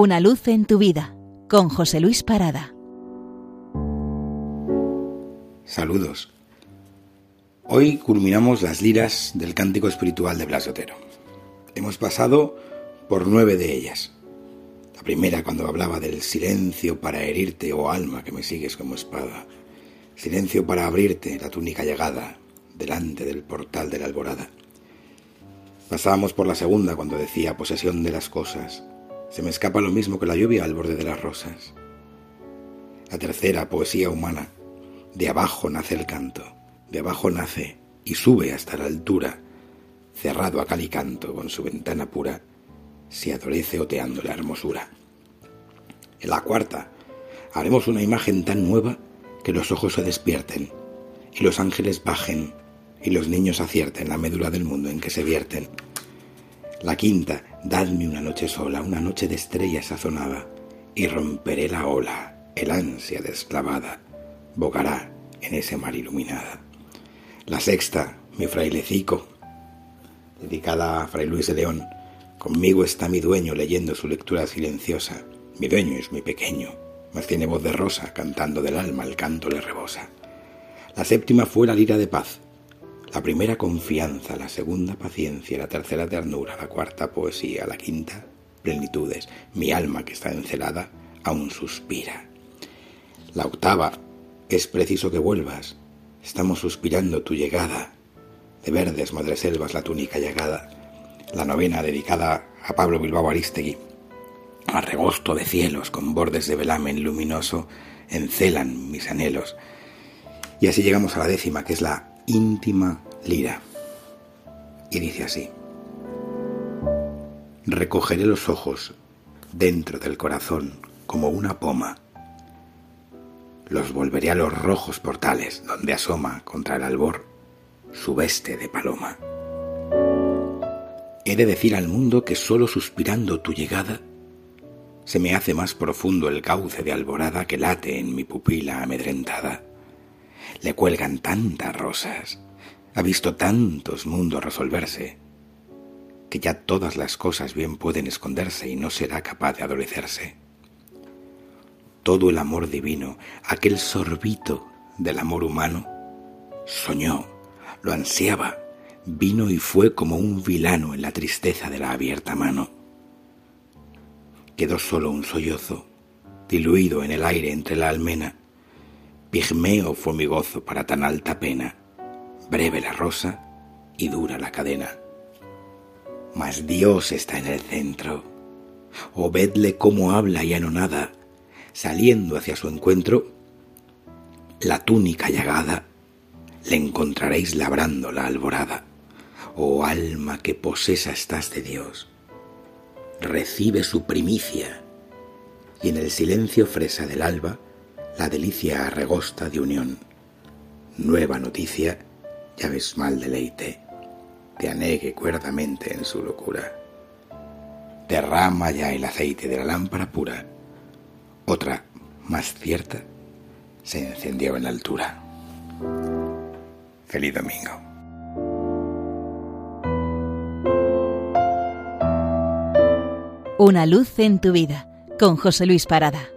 Una luz en tu vida con José Luis Parada. Saludos. Hoy culminamos las liras del cántico espiritual de Blas Otero. Hemos pasado por nueve de ellas. La primera cuando hablaba del silencio para herirte, oh alma que me sigues como espada. Silencio para abrirte la túnica llegada delante del portal de la alborada. Pasábamos por la segunda cuando decía posesión de las cosas. Se me escapa lo mismo que la lluvia al borde de las rosas. La tercera, poesía humana. De abajo nace el canto, de abajo nace y sube hasta la altura, cerrado a cal y canto con su ventana pura, se adorece oteando la hermosura. En la cuarta, haremos una imagen tan nueva que los ojos se despierten y los ángeles bajen y los niños acierten la médula del mundo en que se vierten. La quinta, dadme una noche sola, una noche de estrella sazonada, y romperé la ola, el ansia desclavada, bogará en ese mar iluminada. La sexta, mi frailecico, dedicada a Fray Luis de León, conmigo está mi dueño leyendo su lectura silenciosa. Mi dueño es muy pequeño, mas tiene voz de rosa, cantando del alma el canto le rebosa. La séptima fue la lira de paz, la primera confianza, la segunda paciencia, la tercera ternura, la cuarta poesía, la quinta plenitudes. Mi alma que está encelada aún suspira. La octava, es preciso que vuelvas. Estamos suspirando tu llegada. De verdes madreselvas la túnica llegada. La novena dedicada a Pablo Bilbao Aristegui. A regosto de cielos con bordes de velamen luminoso encelan mis anhelos. Y así llegamos a la décima, que es la íntima lira. Y dice así, recogeré los ojos dentro del corazón como una poma. Los volveré a los rojos portales donde asoma contra el albor su veste de paloma. He de decir al mundo que solo suspirando tu llegada se me hace más profundo el cauce de alborada que late en mi pupila amedrentada le cuelgan tantas rosas, ha visto tantos mundos resolverse, que ya todas las cosas bien pueden esconderse y no será capaz de adolecerse. Todo el amor divino, aquel sorbito del amor humano, soñó, lo ansiaba, vino y fue como un vilano en la tristeza de la abierta mano. Quedó solo un sollozo, diluido en el aire entre la almena, Pigmeo fue mi gozo para tan alta pena, breve la rosa y dura la cadena. Mas Dios está en el centro. O vedle cómo habla y anonada, saliendo hacia su encuentro, la túnica llagada, le encontraréis labrando la alborada. Oh alma que posesa estás de Dios, recibe su primicia, y en el silencio fresa del alba, la delicia arregosta de unión. Nueva noticia, ya ves mal deleite, te anegue cuerdamente en su locura. Derrama ya el aceite de la lámpara pura. Otra, más cierta, se encendió en la altura. Feliz domingo. Una luz en tu vida, con José Luis Parada.